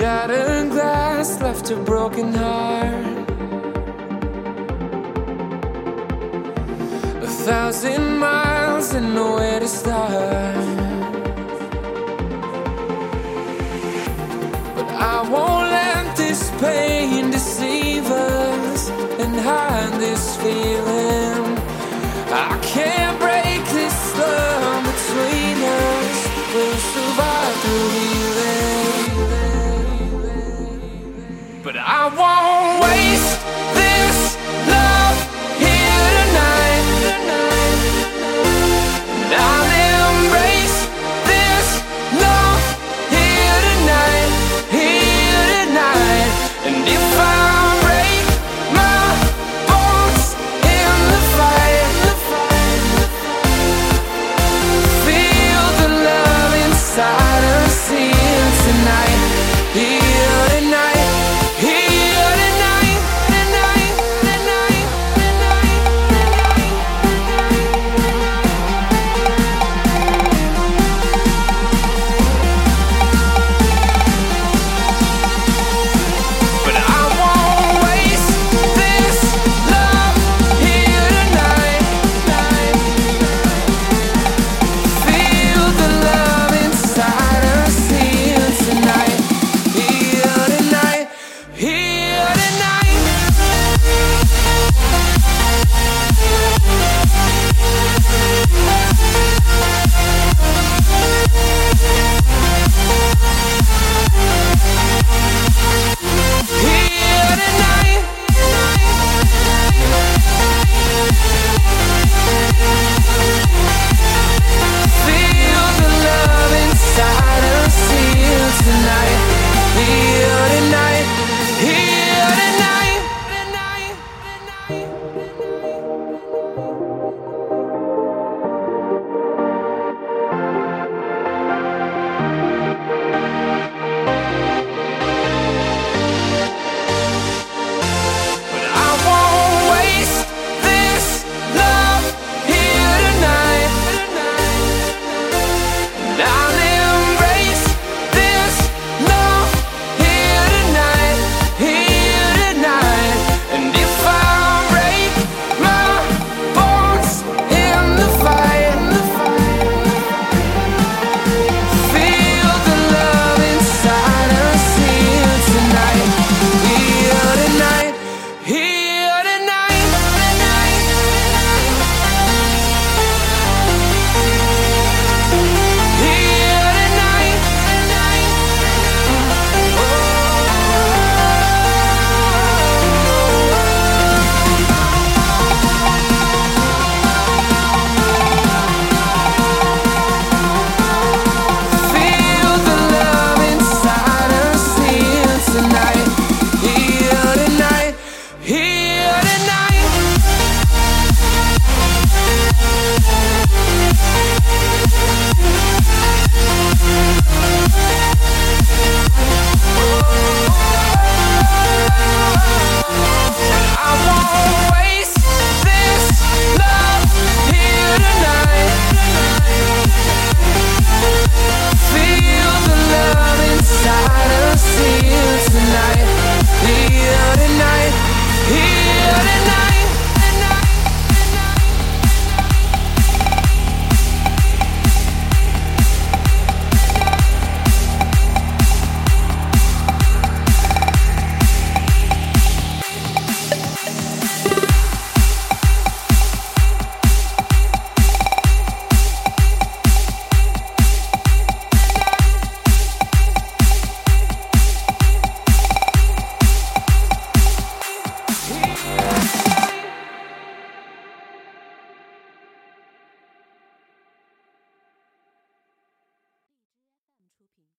Shattered glass left a broken heart. A thousand miles and nowhere to start. But I won't let this pain deceive us and hide this feeling. I can't